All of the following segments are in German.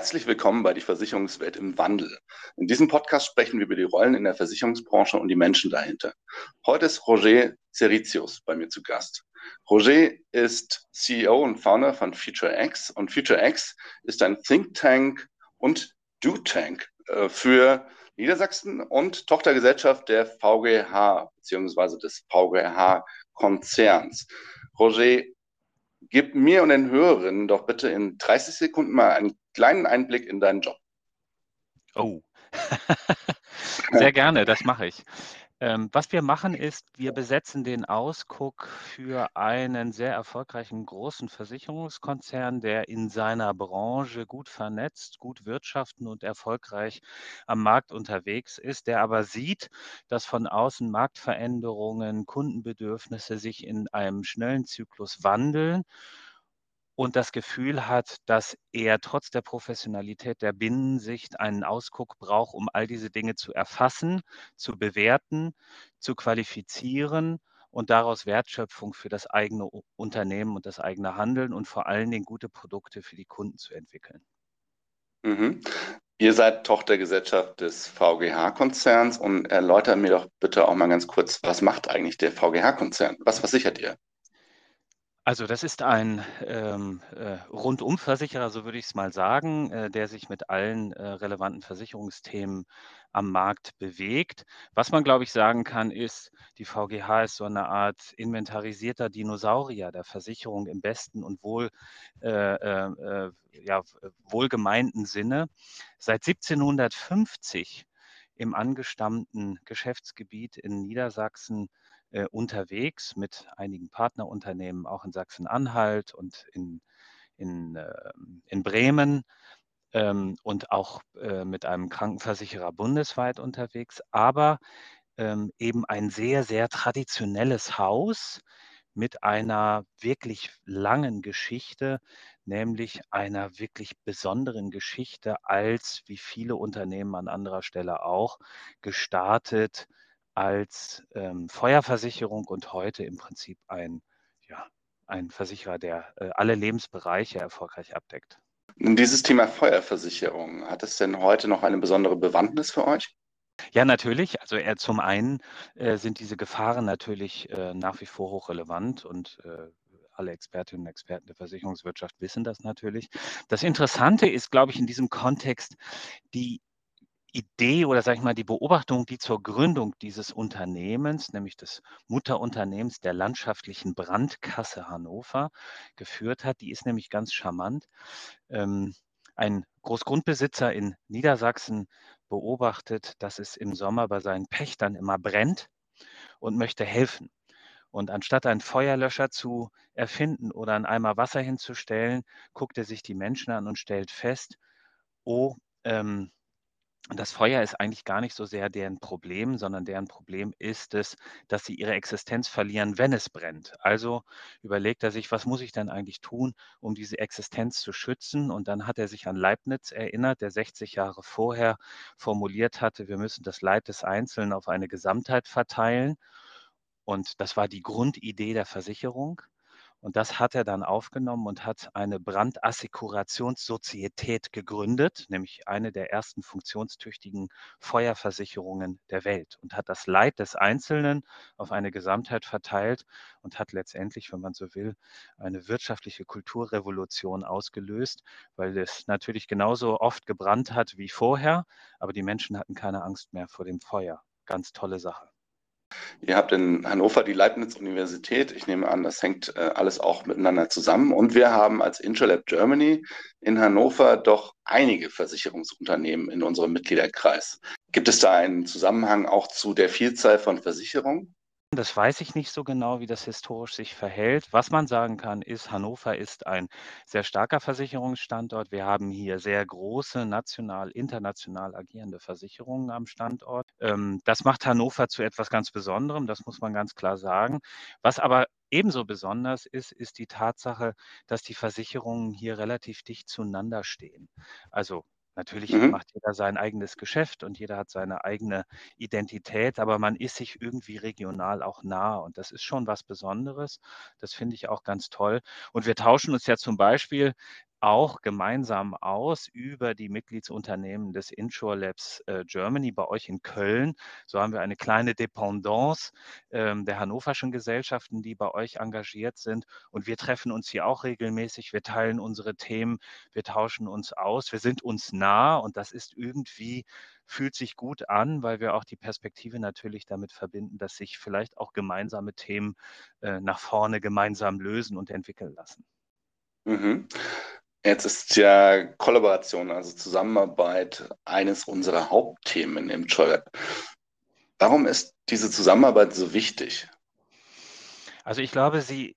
Herzlich willkommen bei die Versicherungswelt im Wandel. In diesem Podcast sprechen wir über die Rollen in der Versicherungsbranche und die Menschen dahinter. Heute ist Roger Ceritius bei mir zu Gast. Roger ist CEO und Founder von FutureX und FutureX ist ein Think Tank und Do Tank äh, für Niedersachsen und Tochtergesellschaft der VGH bzw. des VGH-Konzerns. Roger, gib mir und den Hörerinnen doch bitte in 30 Sekunden mal einen kleinen Einblick in deinen Job. Oh, sehr gerne, das mache ich. Ähm, was wir machen ist, wir besetzen den Ausguck für einen sehr erfolgreichen großen Versicherungskonzern, der in seiner Branche gut vernetzt, gut wirtschaften und erfolgreich am Markt unterwegs ist, der aber sieht, dass von außen Marktveränderungen, Kundenbedürfnisse sich in einem schnellen Zyklus wandeln und das Gefühl hat, dass er trotz der Professionalität der Binnensicht einen Ausguck braucht, um all diese Dinge zu erfassen, zu bewerten, zu qualifizieren und daraus Wertschöpfung für das eigene Unternehmen und das eigene Handeln und vor allen Dingen gute Produkte für die Kunden zu entwickeln. Mhm. Ihr seid Tochtergesellschaft des VGH-Konzerns und erläutert mir doch bitte auch mal ganz kurz, was macht eigentlich der VGH-Konzern? Was versichert ihr? Also das ist ein ähm, äh, Rundumversicherer, so würde ich es mal sagen, äh, der sich mit allen äh, relevanten Versicherungsthemen am Markt bewegt. Was man, glaube ich, sagen kann, ist, die VGH ist so eine Art inventarisierter Dinosaurier der Versicherung im besten und wohl, äh, äh, äh, ja, wohlgemeinten Sinne. Seit 1750 im angestammten Geschäftsgebiet in Niedersachsen äh, unterwegs mit einigen Partnerunternehmen, auch in Sachsen-Anhalt und in, in, äh, in Bremen ähm, und auch äh, mit einem Krankenversicherer bundesweit unterwegs, aber ähm, eben ein sehr, sehr traditionelles Haus mit einer wirklich langen Geschichte, nämlich einer wirklich besonderen Geschichte als, wie viele Unternehmen an anderer Stelle auch, gestartet als ähm, Feuerversicherung und heute im Prinzip ein, ja, ein Versicherer, der äh, alle Lebensbereiche erfolgreich abdeckt. Dieses Thema Feuerversicherung, hat es denn heute noch eine besondere Bewandtnis für euch? Ja, natürlich. Also äh, zum einen äh, sind diese Gefahren natürlich äh, nach wie vor hochrelevant und äh, alle Expertinnen und Experten der Versicherungswirtschaft wissen das natürlich. Das Interessante ist, glaube ich, in diesem Kontext die Idee oder sage ich mal die Beobachtung, die zur Gründung dieses Unternehmens, nämlich des Mutterunternehmens der landschaftlichen Brandkasse Hannover, geführt hat, die ist nämlich ganz charmant. Ähm, ein Großgrundbesitzer in Niedersachsen beobachtet, dass es im Sommer bei seinen Pächtern immer brennt und möchte helfen. Und anstatt einen Feuerlöscher zu erfinden oder einen Eimer Wasser hinzustellen, guckt er sich die Menschen an und stellt fest, oh, ähm, das Feuer ist eigentlich gar nicht so sehr deren Problem, sondern deren Problem ist es, dass sie ihre Existenz verlieren, wenn es brennt. Also überlegt er sich, was muss ich denn eigentlich tun, um diese Existenz zu schützen? Und dann hat er sich an Leibniz erinnert, der 60 Jahre vorher formuliert hatte, wir müssen das Leid des Einzelnen auf eine Gesamtheit verteilen. Und das war die Grundidee der Versicherung. Und das hat er dann aufgenommen und hat eine Brandassekurationssozietät gegründet, nämlich eine der ersten funktionstüchtigen Feuerversicherungen der Welt und hat das Leid des Einzelnen auf eine Gesamtheit verteilt und hat letztendlich, wenn man so will, eine wirtschaftliche Kulturrevolution ausgelöst, weil es natürlich genauso oft gebrannt hat wie vorher, aber die Menschen hatten keine Angst mehr vor dem Feuer. Ganz tolle Sache. Ihr habt in Hannover die Leibniz-Universität. Ich nehme an, das hängt äh, alles auch miteinander zusammen. Und wir haben als Intralab Germany in Hannover doch einige Versicherungsunternehmen in unserem Mitgliederkreis. Gibt es da einen Zusammenhang auch zu der Vielzahl von Versicherungen? Das weiß ich nicht so genau, wie das historisch sich verhält. Was man sagen kann, ist, Hannover ist ein sehr starker Versicherungsstandort. Wir haben hier sehr große national, international agierende Versicherungen am Standort. Ähm, das macht Hannover zu etwas ganz Besonderem, das muss man ganz klar sagen. Was aber ebenso besonders ist, ist die Tatsache, dass die Versicherungen hier relativ dicht zueinander stehen. Also Natürlich mhm. macht jeder sein eigenes Geschäft und jeder hat seine eigene Identität, aber man ist sich irgendwie regional auch nah und das ist schon was Besonderes. Das finde ich auch ganz toll. Und wir tauschen uns ja zum Beispiel auch gemeinsam aus über die Mitgliedsunternehmen des Insure Labs äh, Germany bei euch in Köln. So haben wir eine kleine Dependance ähm, der hannoverschen Gesellschaften, die bei euch engagiert sind. Und wir treffen uns hier auch regelmäßig. Wir teilen unsere Themen, wir tauschen uns aus, wir sind uns nah und das ist irgendwie fühlt sich gut an, weil wir auch die Perspektive natürlich damit verbinden, dass sich vielleicht auch gemeinsame Themen äh, nach vorne gemeinsam lösen und entwickeln lassen. Mhm. Jetzt ist ja Kollaboration, also Zusammenarbeit, eines unserer Hauptthemen im JoyWeb. Warum ist diese Zusammenarbeit so wichtig? Also ich glaube, sie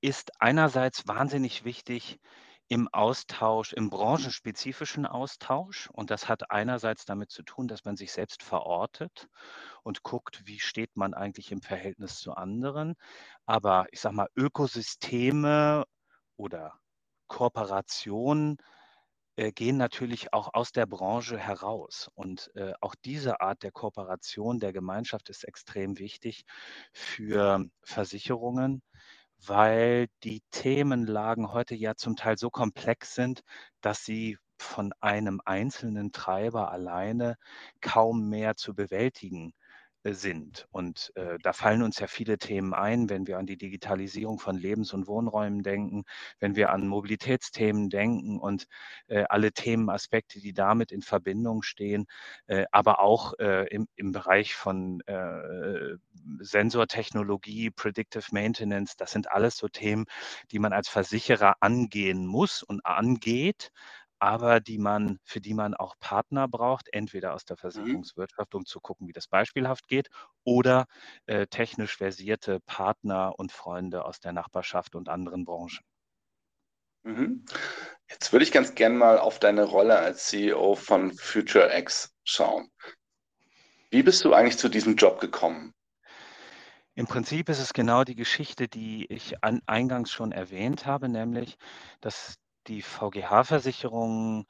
ist einerseits wahnsinnig wichtig im Austausch, im branchenspezifischen Austausch. Und das hat einerseits damit zu tun, dass man sich selbst verortet und guckt, wie steht man eigentlich im Verhältnis zu anderen. Aber ich sage mal, Ökosysteme oder Kooperationen äh, gehen natürlich auch aus der Branche heraus. Und äh, auch diese Art der Kooperation der Gemeinschaft ist extrem wichtig für Versicherungen, weil die Themenlagen heute ja zum Teil so komplex sind, dass sie von einem einzelnen Treiber alleine kaum mehr zu bewältigen äh, sind. Und äh, da fallen uns ja viele Themen ein, wenn wir an die Digitalisierung von Lebens- und Wohnräumen denken, wenn wir an Mobilitätsthemen denken und äh, alle Themenaspekte, die damit in Verbindung stehen, äh, aber auch äh, im, im Bereich von äh, Sensortechnologie, Predictive Maintenance, das sind alles so Themen, die man als Versicherer angehen muss und angeht, aber die man, für die man auch Partner braucht, entweder aus der Mhm. Versicherungswirtschaft, um zu gucken, wie das beispielhaft geht, oder äh, technisch versierte Partner und Freunde aus der Nachbarschaft und anderen Branchen. Mhm. Jetzt würde ich ganz gerne mal auf deine Rolle als CEO von FutureX schauen. Wie bist du eigentlich zu diesem Job gekommen? Im Prinzip ist es genau die Geschichte, die ich an, eingangs schon erwähnt habe, nämlich, dass die VGH-Versicherung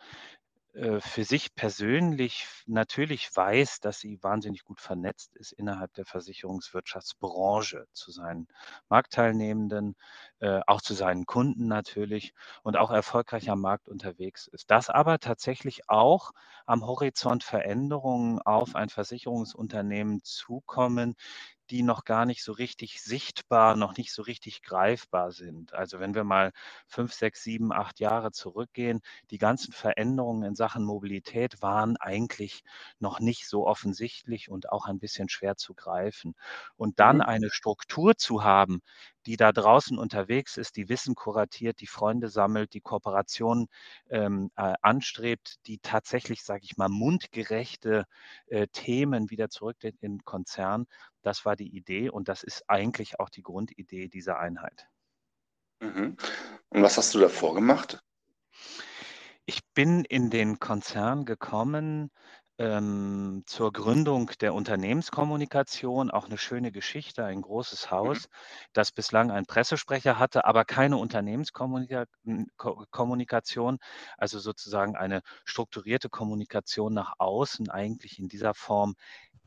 äh, für sich persönlich natürlich weiß, dass sie wahnsinnig gut vernetzt ist innerhalb der Versicherungswirtschaftsbranche zu seinen Marktteilnehmenden, äh, auch zu seinen Kunden natürlich und auch erfolgreich am Markt unterwegs ist. Dass aber tatsächlich auch am Horizont Veränderungen auf ein Versicherungsunternehmen zukommen, die noch gar nicht so richtig sichtbar, noch nicht so richtig greifbar sind. Also wenn wir mal fünf, sechs, sieben, acht Jahre zurückgehen, die ganzen Veränderungen in Sachen Mobilität waren eigentlich noch nicht so offensichtlich und auch ein bisschen schwer zu greifen. Und dann mhm. eine Struktur zu haben, die da draußen unterwegs ist, die Wissen kuratiert, die Freunde sammelt, die Kooperation ähm, äh, anstrebt, die tatsächlich, sage ich mal, mundgerechte äh, Themen wieder zurück in den Konzern. Das war die Idee und das ist eigentlich auch die Grundidee dieser Einheit. Mhm. Und was hast du davor gemacht? Ich bin in den Konzern gekommen ähm, zur Gründung der Unternehmenskommunikation auch eine schöne Geschichte, ein großes Mhm. Haus, das bislang einen Pressesprecher hatte, aber keine Unternehmenskommunikation, also sozusagen eine strukturierte Kommunikation nach außen eigentlich in dieser Form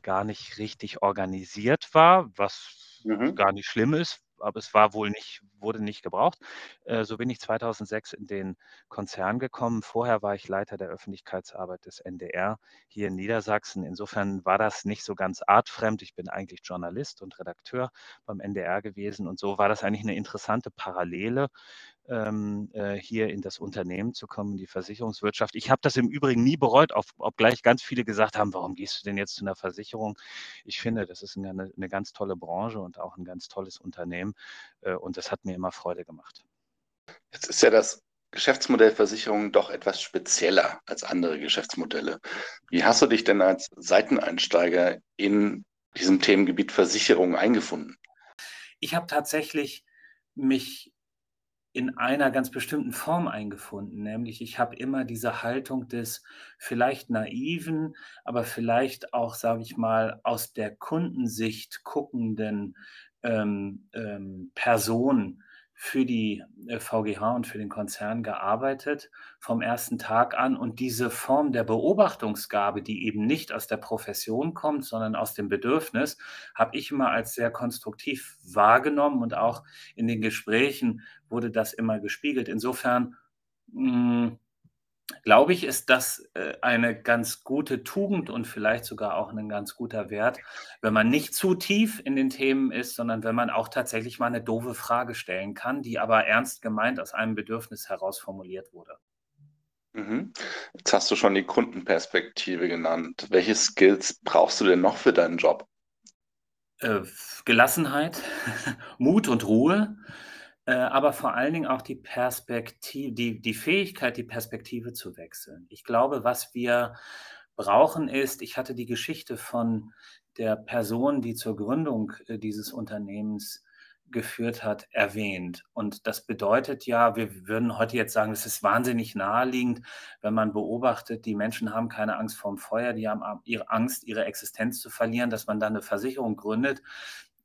gar nicht richtig organisiert war, was Mhm. gar nicht schlimm ist, aber es war wohl nicht, wurde nicht gebraucht. Äh, so bin ich 2006 in den Konzern gekommen. Vorher war ich Leiter der Öffentlichkeitsarbeit des NDR hier in Niedersachsen. Insofern war das nicht so ganz artfremd. Ich bin eigentlich Journalist und Redakteur beim NDR gewesen und so war das eigentlich eine interessante Parallele ähm, äh, hier in das Unternehmen zu kommen, die Versicherungswirtschaft. Ich habe das im Übrigen nie bereut, auf, obgleich ganz viele gesagt haben, warum gehst du denn jetzt zu einer Versicherung? Ich finde, das ist eine, eine ganz tolle Branche und auch ein ganz tolles Unternehmen äh, und das hat mir immer Freude gemacht. Jetzt ist ja das Geschäftsmodell Versicherung doch etwas spezieller als andere Geschäftsmodelle. Wie hast du dich denn als Seiteneinsteiger in diesem Themengebiet Versicherung eingefunden? Ich habe tatsächlich mich in einer ganz bestimmten Form eingefunden, nämlich ich habe immer diese Haltung des vielleicht naiven, aber vielleicht auch, sage ich mal, aus der Kundensicht guckenden ähm, ähm, Person für die VGH äh, und für den Konzern gearbeitet vom ersten Tag an. Und diese Form der Beobachtungsgabe, die eben nicht aus der Profession kommt, sondern aus dem Bedürfnis, habe ich immer als sehr konstruktiv wahrgenommen und auch in den Gesprächen wurde das immer gespiegelt. Insofern mh, hm, glaube ich, ist das äh, eine ganz gute Tugend und vielleicht sogar auch ein ganz guter Wert, wenn man nicht zu tief in den Themen ist, sondern wenn man auch tatsächlich mal eine doofe Frage stellen kann, die aber ernst gemeint aus einem Bedürfnis heraus formuliert wurde. Mhm. Jetzt hast du schon die Kundenperspektive genannt. Welche Skills brauchst du denn noch für deinen Job? Äh, Gelassenheit, Mut und Ruhe äh, aber vor allen Dingen auch die Perspektive, die, die Fähigkeit, die Perspektive zu wechseln. Ich glaube, was wir brauchen ist, ich hatte die Geschichte von der Person, die zur Gründung äh, dieses Unternehmens geführt hat, erwähnt. Und das bedeutet ja, wir würden heute jetzt sagen, es ist wahnsinnig naheliegend, wenn man beobachtet, die Menschen haben keine Angst vorm Feuer, die haben ihre Angst, ihre Existenz zu verlieren, dass man dann eine Versicherung gründet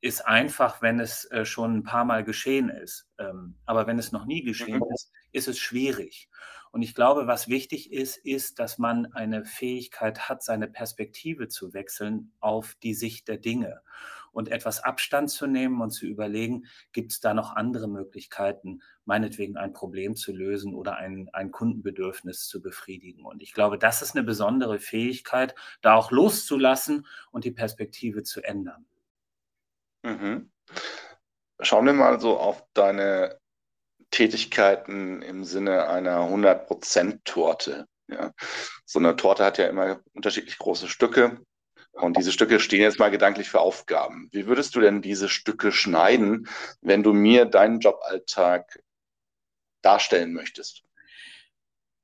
ist einfach, wenn es äh, schon ein paar Mal geschehen ist. Ähm, aber wenn es noch nie geschehen mhm. ist, ist es schwierig. Und ich glaube, was wichtig ist, ist, dass man eine Fähigkeit hat, seine Perspektive zu wechseln auf die Sicht der Dinge und etwas Abstand zu nehmen und zu überlegen, gibt es da noch andere Möglichkeiten, meinetwegen ein Problem zu lösen oder ein, ein Kundenbedürfnis zu befriedigen. Und ich glaube, das ist eine besondere Fähigkeit, da auch loszulassen und die Perspektive zu ändern. Mhm. Schauen wir mal so auf deine Tätigkeiten im Sinne einer 100%-Torte. Ja. So eine Torte hat ja immer unterschiedlich große Stücke und diese Stücke stehen jetzt mal gedanklich für Aufgaben. Wie würdest du denn diese Stücke schneiden, wenn du mir deinen Joballtag darstellen möchtest?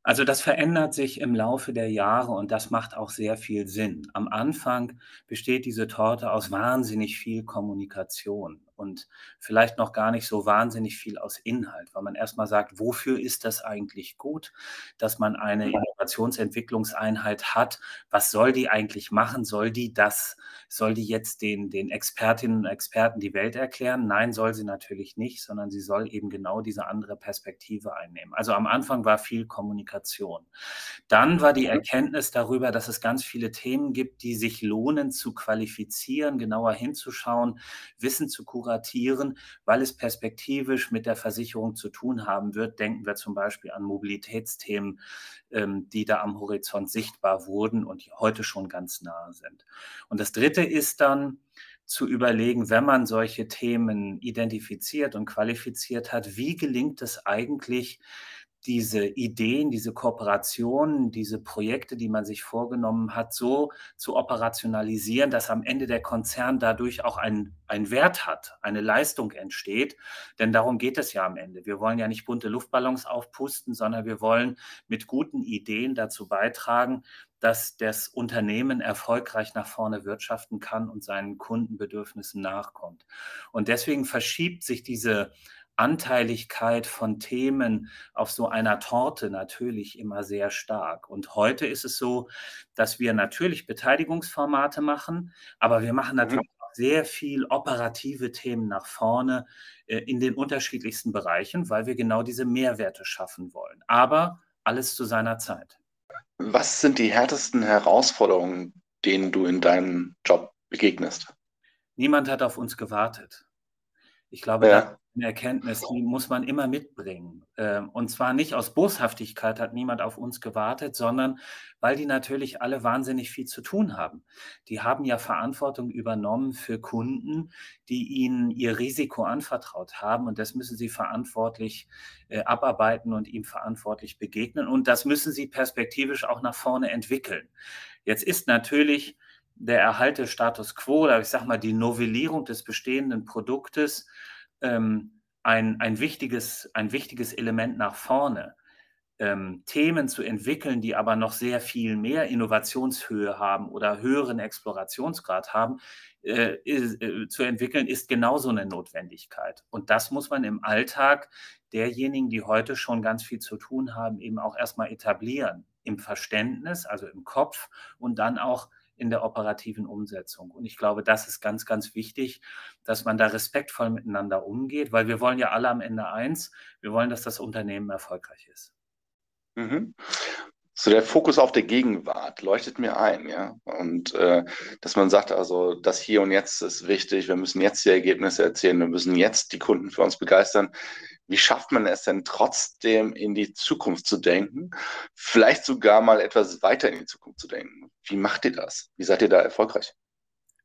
Also das verändert sich im Laufe der Jahre und das macht auch sehr viel Sinn. Am Anfang besteht diese Torte aus wahnsinnig viel Kommunikation und vielleicht noch gar nicht so wahnsinnig viel aus Inhalt, weil man erstmal sagt, wofür ist das eigentlich gut, dass man eine Innovationsentwicklungseinheit hat? Was soll die eigentlich machen? Soll die das, soll die jetzt den, den Expertinnen und Experten die Welt erklären? Nein, soll sie natürlich nicht, sondern sie soll eben genau diese andere Perspektive einnehmen. Also am Anfang war viel Kommunikation. Dann war die mhm. Erkenntnis darüber, dass es ganz viele Themen gibt, die sich lohnen zu qualifizieren, genauer hinzuschauen, Wissen zu kuratieren kuratieren, weil es perspektivisch mit der Versicherung zu tun haben wird. Denken wir zum Beispiel an Mobilitätsthemen, ähm, die da am Horizont sichtbar wurden und heute schon ganz nahe sind. Und das Dritte ist dann, zu überlegen, wenn man solche Themen identifiziert und qualifiziert hat, wie gelingt es eigentlich, diese Ideen, diese Kooperationen, diese Projekte, die man sich vorgenommen hat, so zu operationalisieren, dass am Ende der Konzern dadurch auch einen Wert hat, eine Leistung entsteht. Denn darum geht es ja am Ende. Wir wollen ja nicht bunte Luftballons aufpusten, sondern wir wollen mit guten Ideen dazu beitragen, dass das Unternehmen erfolgreich nach vorne wirtschaften kann und seinen Kundenbedürfnissen nachkommt. Und deswegen verschiebt sich diese Anteiligkeit von Themen auf so einer Torte natürlich immer sehr stark. Und heute ist es so, dass wir natürlich Beteiligungsformate machen, aber wir machen mhm. natürlich mhm. auch sehr viel operative Themen nach vorne äh, in den unterschiedlichsten Bereichen, weil wir genau diese Mehrwerte schaffen wollen. Aber alles zu seiner Zeit. Was sind die härtesten Herausforderungen, denen du in deinem Job begegnest? Niemand hat auf uns gewartet. Ich glaube, ja eine Erkenntnis, die muss man immer mitbringen. Ähm, und zwar nicht aus Boshaftigkeit hat niemand auf uns gewartet, sondern weil die natürlich alle wahnsinnig viel zu tun haben. Die haben ja Verantwortung übernommen für Kunden, die ihnen ihr Risiko anvertraut haben. Und das müssen sie verantwortlich äh, abarbeiten und ihm verantwortlich begegnen. Und das müssen sie perspektivisch auch nach vorne entwickeln. Jetzt ist natürlich der Erhalt des Status quo, oder ich sage mal die Novellierung des bestehenden Produktes, ähm, ein, ein, wichtiges, ein wichtiges Element nach vorne. ähm, Themen zu entwickeln, die aber noch sehr viel mehr Innovationshöhe haben oder höheren Explorationsgrad haben, äh, äh, zu entwickeln, ist genauso eine Notwendigkeit. Und das muss man im Alltag derjenigen, die heute schon ganz viel zu tun haben, eben auch erstmal etablieren. Im Verständnis, also im Kopf und dann auch in der operativen Umsetzung. Und ich glaube, das ist ganz, ganz wichtig, dass man da respektvoll miteinander umgeht, weil wir wollen ja alle am Ende eins, wir wollen, dass das Unternehmen erfolgreich ist. Mhm. So der Fokus auf der Gegenwart leuchtet mir ein, ja. Und äh, dass man sagt, also das Hier und Jetzt ist wichtig, wir müssen jetzt die Ergebnisse erzielen, wir müssen jetzt die Kunden für uns begeistern. Wie schafft man es denn trotzdem in die Zukunft zu denken? Vielleicht sogar mal etwas weiter in die Zukunft zu denken. Wie macht ihr das? Wie seid ihr da erfolgreich?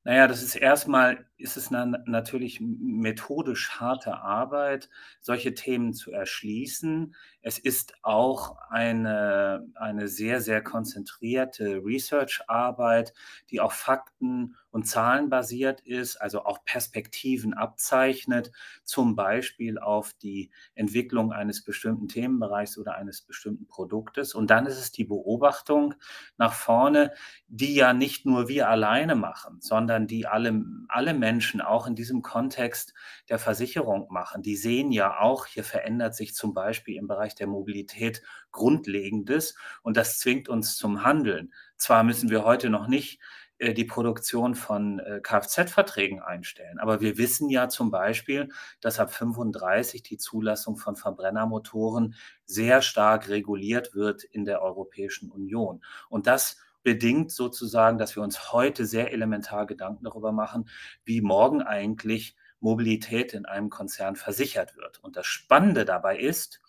Naja, das ist erstmal, ist es na, natürlich methodisch harte Arbeit, solche Themen zu erschließen. Es ist auch eine, eine sehr, sehr konzentrierte Research-Arbeit, die auf Fakten und Zahlen basiert ist, also auch Perspektiven abzeichnet, zum Beispiel auf die Entwicklung eines bestimmten Themenbereichs oder eines bestimmten Produktes. Und dann ist es die Beobachtung nach vorne, die ja nicht nur wir alleine machen, sondern die alle, alle Menschen auch in diesem Kontext der Versicherung machen. Die sehen ja auch, hier verändert sich zum Beispiel im Bereich der Mobilität Grundlegendes und das zwingt uns zum Handeln. Zwar müssen wir heute noch nicht die Produktion von äh, Kfz-Verträgen einstellen. Aber wir wissen ja zum Beispiel, dass ab 35 die Zulassung von Verbrennermotoren sehr stark reguliert wird in der Europäischen Union. Und das bedingt sozusagen, dass wir uns heute sehr elementar Gedanken darüber machen, wie morgen eigentlich Mobilität in einem Konzern versichert wird. Und das Spannende dabei ist,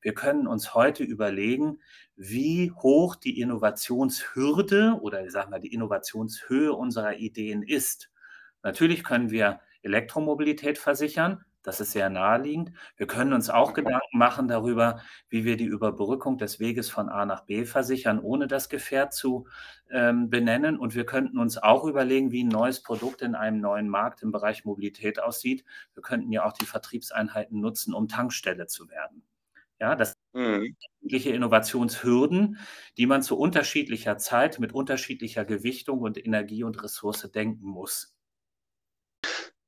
wir können uns heute überlegen, wie hoch die Innovationshürde oder ich sage mal die Innovationshöhe unserer Ideen ist. Natürlich können wir Elektromobilität versichern, das ist sehr naheliegend. Wir können uns auch Gedanken machen darüber, wie wir die Überbrückung des Weges von A nach B versichern, ohne das Gefährt zu ähm, benennen. Und wir könnten uns auch überlegen, wie ein neues Produkt in einem neuen Markt im Bereich Mobilität aussieht. Wir könnten ja auch die Vertriebseinheiten nutzen, um Tankstelle zu werden. Ja, das mhm. sind Innovationshürden, die man zu unterschiedlicher Zeit mit unterschiedlicher Gewichtung und Energie und Ressource denken muss.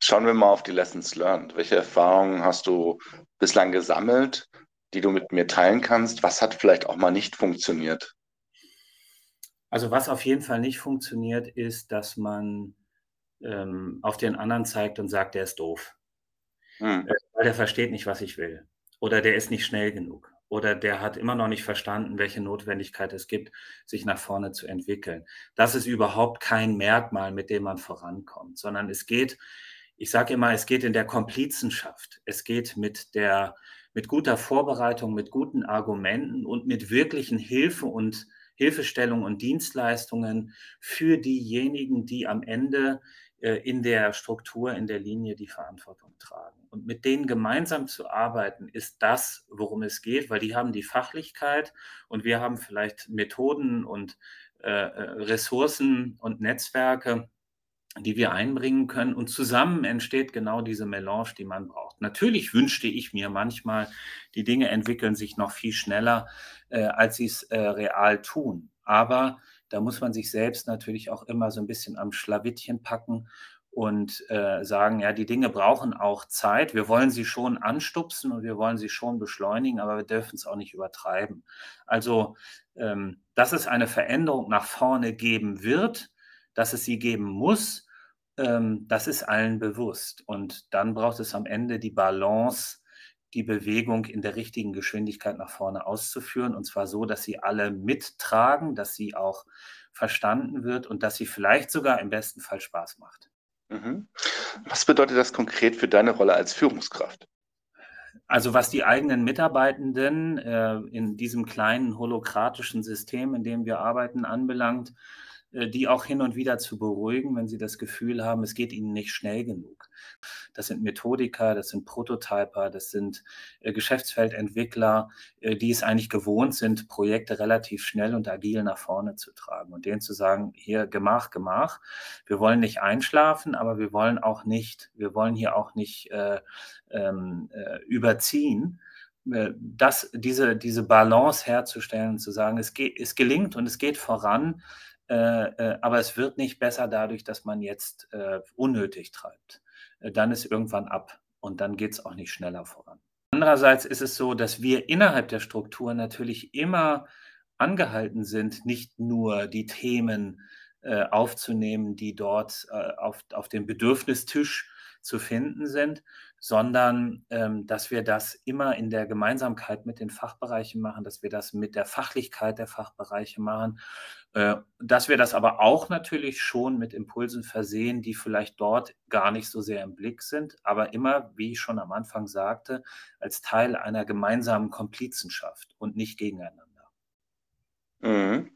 Schauen wir mal auf die Lessons learned. Welche Erfahrungen hast du bislang gesammelt, die du mit mir teilen kannst? Was hat vielleicht auch mal nicht funktioniert? Also was auf jeden Fall nicht funktioniert, ist, dass man ähm, auf den anderen zeigt und sagt, der ist doof. Hm. Weil der versteht nicht, was ich will oder der ist nicht schnell genug oder der hat immer noch nicht verstanden, welche Notwendigkeit es gibt, sich nach vorne zu entwickeln. Das ist überhaupt kein Merkmal, mit dem man vorankommt, sondern es geht, ich sage immer, es geht in der Komplizenschaft. Es geht mit der, mit guter Vorbereitung, mit guten Argumenten und mit wirklichen Hilfe und Hilfestellung und Dienstleistungen für diejenigen, die am Ende in der Struktur, in der Linie die Verantwortung tragen. Und mit denen gemeinsam zu arbeiten, ist das, worum es geht, weil die haben die Fachlichkeit und wir haben vielleicht Methoden und äh, äh Ressourcen und Netzwerke, die wir einbringen können. Und zusammen entsteht genau diese Melange, die man braucht. Natürlich wünschte ich mir manchmal, die Dinge entwickeln sich noch viel schneller, äh, als sie es äh, real tun. Aber da muss man sich selbst natürlich auch immer so ein bisschen am Schlawittchen packen und äh, sagen, ja, die Dinge brauchen auch Zeit. Wir wollen sie schon anstupsen und wir wollen sie schon beschleunigen, aber wir dürfen es auch nicht übertreiben. Also, ähm, dass es eine Veränderung nach vorne geben wird, dass es sie geben muss, ähm, das ist allen bewusst. Und dann braucht es am Ende die Balance die Bewegung in der richtigen Geschwindigkeit nach vorne auszuführen. Und zwar so, dass sie alle mittragen, dass sie auch verstanden wird und dass sie vielleicht sogar im besten Fall Spaß macht. Mhm. Was bedeutet das konkret für deine Rolle als Führungskraft? Also was die eigenen Mitarbeitenden äh, in diesem kleinen holokratischen System, in dem wir arbeiten, anbelangt, die auch hin und wieder zu beruhigen, wenn sie das Gefühl haben, es geht ihnen nicht schnell genug. Das sind Methodiker, das sind Prototyper, das sind äh, Geschäftsfeldentwickler, äh, die es eigentlich gewohnt sind, Projekte relativ schnell und agil nach vorne zu tragen und denen zu sagen, hier Gemach, Gemach. Wir wollen nicht einschlafen, aber wir wollen auch nicht, wir wollen hier auch nicht äh, ähm, äh, überziehen äh, das, diese, diese Balance herzustellen, zu sagen, es, geht, es gelingt und es geht voran, äh, äh, aber es wird nicht besser dadurch, dass man jetzt äh, unnötig treibt. Äh, dann ist irgendwann ab und dann geht es auch nicht schneller voran. Andererseits ist es so, dass wir innerhalb der Struktur natürlich immer angehalten sind, nicht nur die Themen äh, aufzunehmen, die dort auf, auf dem Bedürfnistisch zu finden sind, sondern ähm, dass wir das immer in der Gemeinsamkeit mit den Fachbereichen machen, dass wir das mit der Fachlichkeit der Fachbereiche machen, äh, dass wir das aber auch natürlich schon mit Impulsen versehen, die vielleicht dort gar nicht so sehr im Blick sind, aber immer, wie ich schon am Anfang sagte, als Teil einer gemeinsamen Komplizenschaft und nicht gegeneinander. Mhm.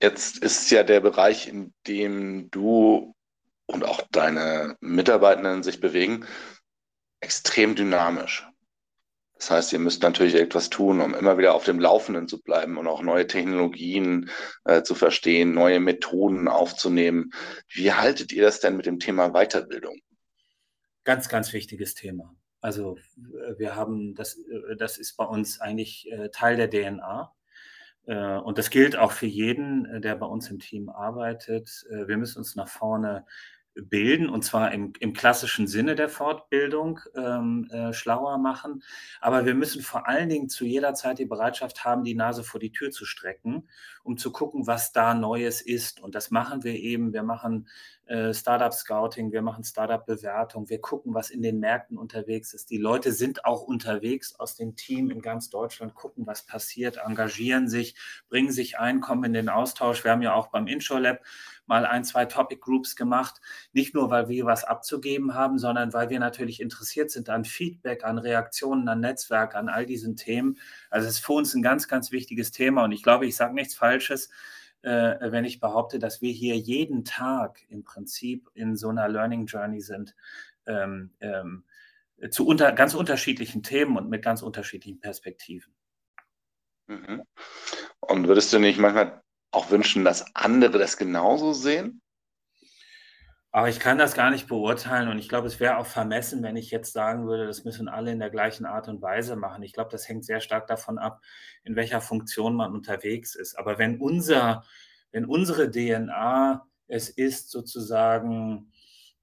Jetzt ist ja der Bereich, in dem du und auch deine Mitarbeitenden sich bewegen, extrem dynamisch. Das heißt, ihr müsst natürlich etwas tun, um immer wieder auf dem Laufenden zu bleiben und auch neue Technologien äh, zu verstehen, neue Methoden aufzunehmen. Wie haltet ihr das denn mit dem Thema Weiterbildung? Ganz, ganz wichtiges Thema. Also wir haben, das, das ist bei uns eigentlich äh, Teil der DNA. Äh, und das gilt auch für jeden, der bei uns im Team arbeitet. Wir müssen uns nach vorne bilden und zwar im, im klassischen Sinne der Fortbildung ähm, äh, schlauer machen. Aber wir müssen vor allen Dingen zu jeder Zeit die Bereitschaft haben, die Nase vor die Tür zu strecken, um zu gucken, was da Neues ist. Und das machen wir eben. Wir machen äh, Startup Scouting, wir machen Startup Bewertung, wir gucken, was in den Märkten unterwegs ist. Die Leute sind auch unterwegs aus dem Team in ganz Deutschland, gucken, was passiert, engagieren sich, bringen sich ein, kommen in den Austausch. Wir haben ja auch beim Intro Lab mal ein, zwei Topic Groups gemacht. Nicht nur, weil wir was abzugeben haben, sondern weil wir natürlich interessiert sind an Feedback, an Reaktionen, an Netzwerk, an all diesen Themen. Also es ist für uns ein ganz, ganz wichtiges Thema und ich glaube, ich sage nichts Falsches, äh, wenn ich behaupte, dass wir hier jeden Tag im Prinzip in so einer Learning Journey sind. Ähm, ähm, zu unter, ganz unterschiedlichen Themen und mit ganz unterschiedlichen Perspektiven. Mhm. Und würdest du nicht manchmal auch wünschen, dass andere das genauso sehen? Aber ich kann das gar nicht beurteilen und ich glaube, es wäre auch vermessen, wenn ich jetzt sagen würde, das müssen alle in der gleichen Art und Weise machen. Ich glaube, das hängt sehr stark davon ab, in welcher Funktion man unterwegs ist. Aber wenn unser, wenn unsere DNA es ist, sozusagen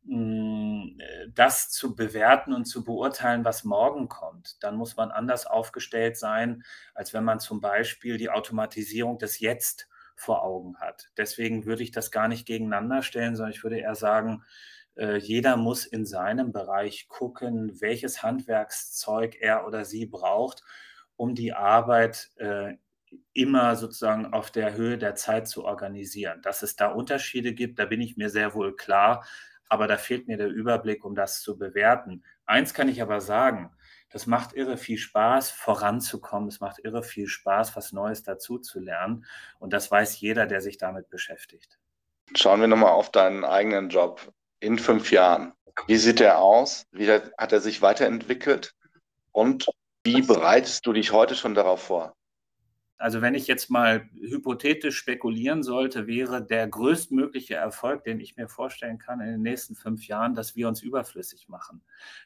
hm, das zu bewerten und zu beurteilen, was morgen kommt, dann muss man anders aufgestellt sein, als wenn man zum Beispiel die Automatisierung des Jetzt vor Augen hat. Deswegen würde ich das gar nicht gegeneinander stellen, sondern ich würde eher sagen, äh, jeder muss in seinem Bereich gucken, welches Handwerkszeug er oder sie braucht, um die Arbeit äh, immer sozusagen auf der Höhe der Zeit zu organisieren. Dass es da Unterschiede gibt, da bin ich mir sehr wohl klar, aber da fehlt mir der Überblick, um das zu bewerten. Eins kann ich aber sagen, das macht irre viel Spaß, voranzukommen. Es macht irre viel Spaß, was Neues dazu zu lernen. Und das weiß jeder, der sich damit beschäftigt. Schauen wir nochmal auf deinen eigenen Job in fünf Jahren. Wie sieht er aus? Wie hat er sich weiterentwickelt? Und wie bereitest du dich heute schon darauf vor? Also wenn ich jetzt mal hypothetisch spekulieren sollte, wäre der größtmögliche Erfolg, den ich mir vorstellen kann in den nächsten fünf Jahren, dass wir uns überflüssig machen.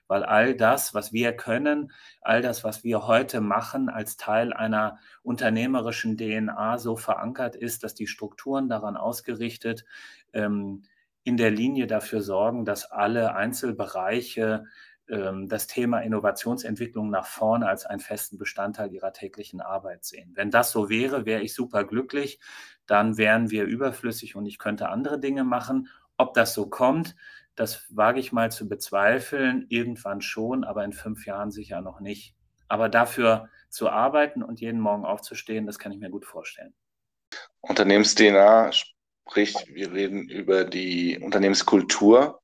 Weil all das, was wir können, all das, was wir heute machen, als Teil einer unternehmerischen DNA so verankert ist, dass die Strukturen daran ausgerichtet ähm, in der Linie dafür sorgen, dass alle Einzelbereiche das Thema Innovationsentwicklung nach vorne als einen festen Bestandteil ihrer täglichen Arbeit sehen. Wenn das so wäre, wäre ich super glücklich. Dann wären wir überflüssig und ich könnte andere Dinge machen. Ob das so kommt, das wage ich mal zu bezweifeln. Irgendwann schon, aber in fünf Jahren sicher noch nicht. Aber dafür zu arbeiten und jeden Morgen aufzustehen, das kann ich mir gut vorstellen. Unternehmens-DNA, sprich, wir reden über die Unternehmenskultur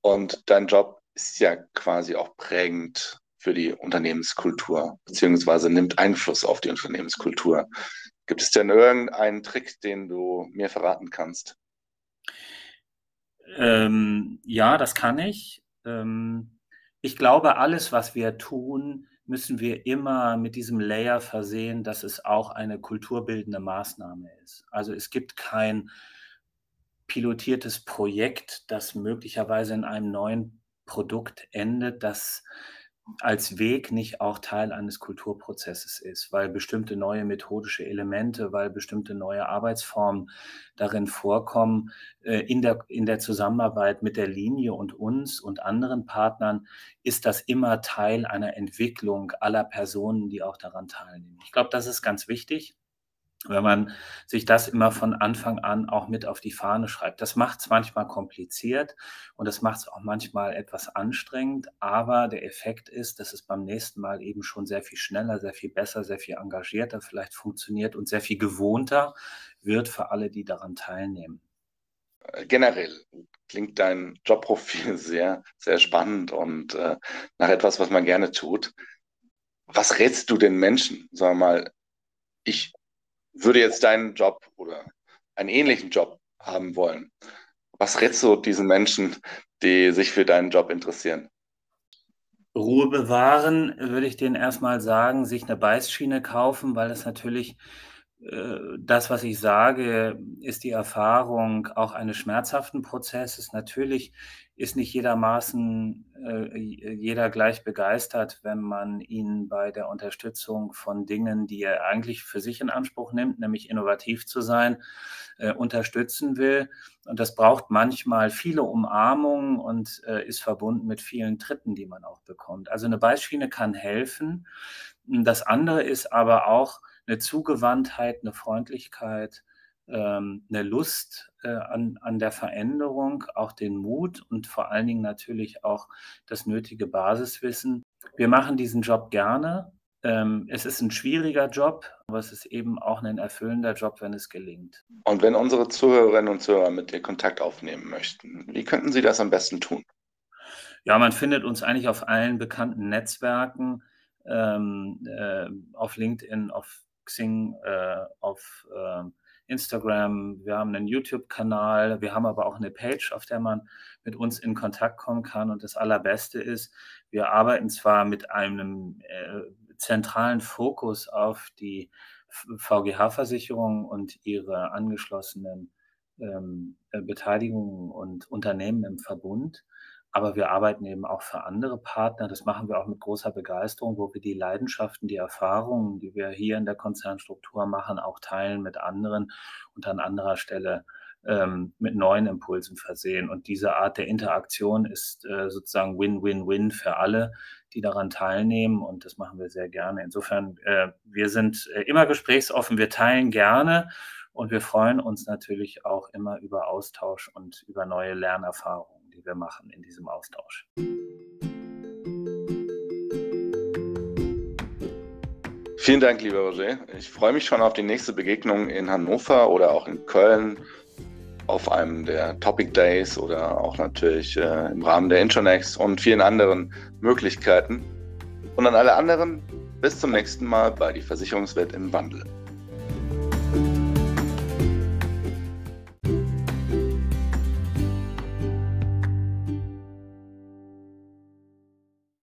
und dein Job ist ja quasi auch prägend für die Unternehmenskultur, beziehungsweise nimmt Einfluss auf die Unternehmenskultur. Gibt es denn irgendeinen Trick, den du mir verraten kannst? Ähm, ja, das kann ich. Ähm, ich glaube, alles, was wir tun, müssen wir immer mit diesem Layer versehen, dass es auch eine kulturbildende Maßnahme ist. Also es gibt kein pilotiertes Projekt, das möglicherweise in einem neuen Produkt endet, das als Weg nicht auch Teil eines Kulturprozesses ist, weil bestimmte neue methodische Elemente, weil bestimmte neue Arbeitsformen darin vorkommen, äh, in der, in der Zusammenarbeit mit der Linie und uns und anderen Partnern, ist das immer Teil einer Entwicklung aller Personen, die auch daran teilnehmen. Ich glaube, das ist ganz wichtig wenn man sich das immer von Anfang an auch mit auf die Fahne schreibt. Das macht es manchmal kompliziert und das macht es auch manchmal etwas anstrengend, aber der Effekt ist, dass es beim nächsten Mal eben schon sehr viel schneller, sehr viel besser, sehr viel engagierter vielleicht funktioniert und sehr viel gewohnter wird für alle, die daran teilnehmen. Generell klingt dein Jobprofil sehr, sehr spannend und äh, nach etwas, was man gerne tut. Was rätst du den Menschen? Sag mal, ich würde jetzt deinen Job oder einen ähnlichen Job haben wollen, was rätst du diesen Menschen, die sich für deinen Job interessieren? Ruhe bewahren, würde ich denen erstmal sagen, sich eine Beißschiene kaufen, weil das natürlich äh, das, was ich sage, ist die Erfahrung auch eines schmerzhaften Prozesses. Natürlich ist nicht jedermaßen äh, jeder gleich begeistert, wenn man ihn bei der Unterstützung von Dingen, die er eigentlich für sich in Anspruch nimmt, nämlich innovativ zu sein, äh, unterstützen will. Und das braucht manchmal viele Umarmungen und äh, ist verbunden mit vielen Tritten, die man auch bekommt. Also eine Beißschiene kann helfen. Das andere ist aber auch eine Zugewandtheit, eine Freundlichkeit, ähm, eine Lust äh, an, an der Veränderung, auch den Mut und vor allen Dingen natürlich auch das nötige Basiswissen. Wir machen diesen Job gerne. Ähm, es ist ein schwieriger Job, aber es ist eben auch ein erfüllender Job, wenn es gelingt. Und wenn unsere Zuhörerinnen und Zuhörer mit dir Kontakt aufnehmen möchten, wie könnten sie das am besten tun? Ja, man findet uns eigentlich auf allen bekannten Netzwerken, ähm, äh, auf LinkedIn, auf Xing, äh, auf äh, Instagram, wir haben einen YouTube-Kanal, wir haben aber auch eine Page, auf der man mit uns in Kontakt kommen kann. Und das Allerbeste ist, wir arbeiten zwar mit einem äh, zentralen Fokus auf die VGH-Versicherung und ihre angeschlossenen ähm, äh, Beteiligungen und Unternehmen im Verbund. Aber wir arbeiten eben auch für andere Partner. Das machen wir auch mit großer Begeisterung, wo wir die Leidenschaften, die Erfahrungen, die wir hier in der Konzernstruktur machen, auch teilen mit anderen und an anderer Stelle ähm, mit neuen Impulsen versehen. Und diese Art der Interaktion ist äh, sozusagen Win-Win-Win für alle, die daran teilnehmen. Und das machen wir sehr gerne. Insofern, äh, wir sind äh, immer gesprächsoffen, wir teilen gerne und wir freuen uns natürlich auch immer über Austausch und über neue Lernerfahrungen die wir machen in diesem Austausch. Vielen Dank, lieber Roger. Ich freue mich schon auf die nächste Begegnung in Hannover oder auch in Köln auf einem der Topic Days oder auch natürlich äh, im Rahmen der Intronex und vielen anderen Möglichkeiten. Und an alle anderen, bis zum nächsten Mal bei Die Versicherungswelt im Wandel.